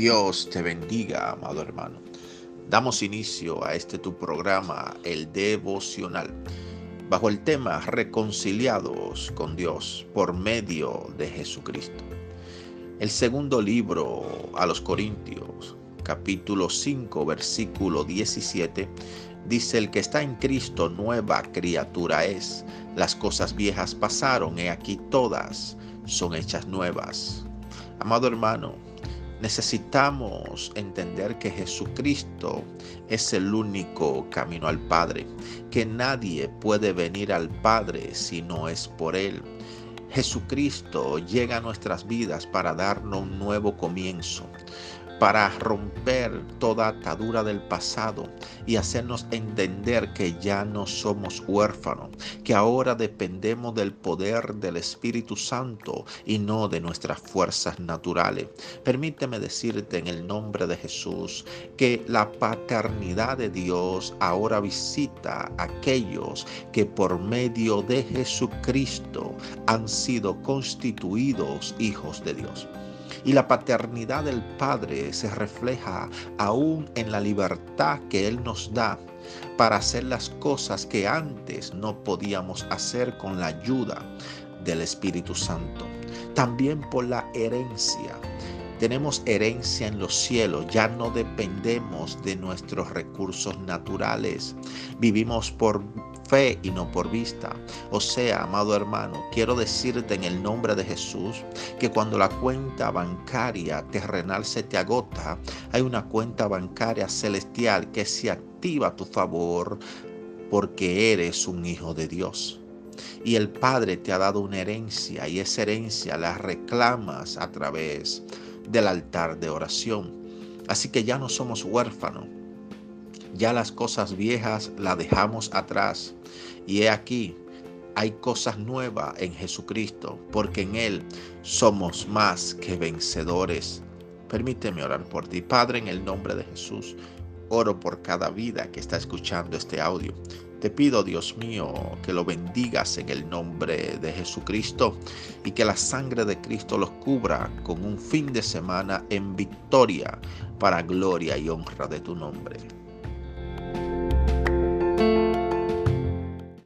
Dios te bendiga, amado hermano. Damos inicio a este tu programa, el devocional, bajo el tema Reconciliados con Dios por medio de Jesucristo. El segundo libro a los Corintios, capítulo 5, versículo 17, dice, el que está en Cristo nueva criatura es. Las cosas viejas pasaron, y aquí todas son hechas nuevas. Amado hermano, necesitamos entender que Jesucristo es el único camino al Padre, que nadie puede venir al Padre si no es por Él. Jesucristo llega a nuestras vidas para darnos un nuevo comienzo, para romper toda atadura del pasado y hacernos entender que ya no somos huérfanos, que ahora dependemos del poder del Espíritu Santo y no de nuestras fuerzas naturales. Permíteme decirte en el nombre de Jesús que la paternidad de Dios ahora visita a aquellos que por medio de Jesucristo han sido constituidos hijos de Dios. Y la paternidad del Padre se refleja aún en la libertad que Él nos da para hacer las cosas que antes no podíamos hacer con la ayuda del Espíritu Santo. También por la herencia. Tenemos herencia en los cielos, ya no dependemos de nuestros recursos naturales. Vivimos por fe y no por vista. O sea, amado hermano, quiero decirte en el nombre de Jesús que cuando la cuenta bancaria terrenal se te agota, hay una cuenta bancaria celestial que se activa a tu favor porque eres un hijo de Dios. Y el Padre te ha dado una herencia y esa herencia la reclamas a través del altar de oración. Así que ya no somos huérfanos, ya las cosas viejas las dejamos atrás. Y he aquí, hay cosas nuevas en Jesucristo, porque en Él somos más que vencedores. Permíteme orar por ti, Padre, en el nombre de Jesús. Oro por cada vida que está escuchando este audio. Te pido, Dios mío, que lo bendigas en el nombre de Jesucristo y que la sangre de Cristo los cubra con un fin de semana en victoria para gloria y honra de tu nombre.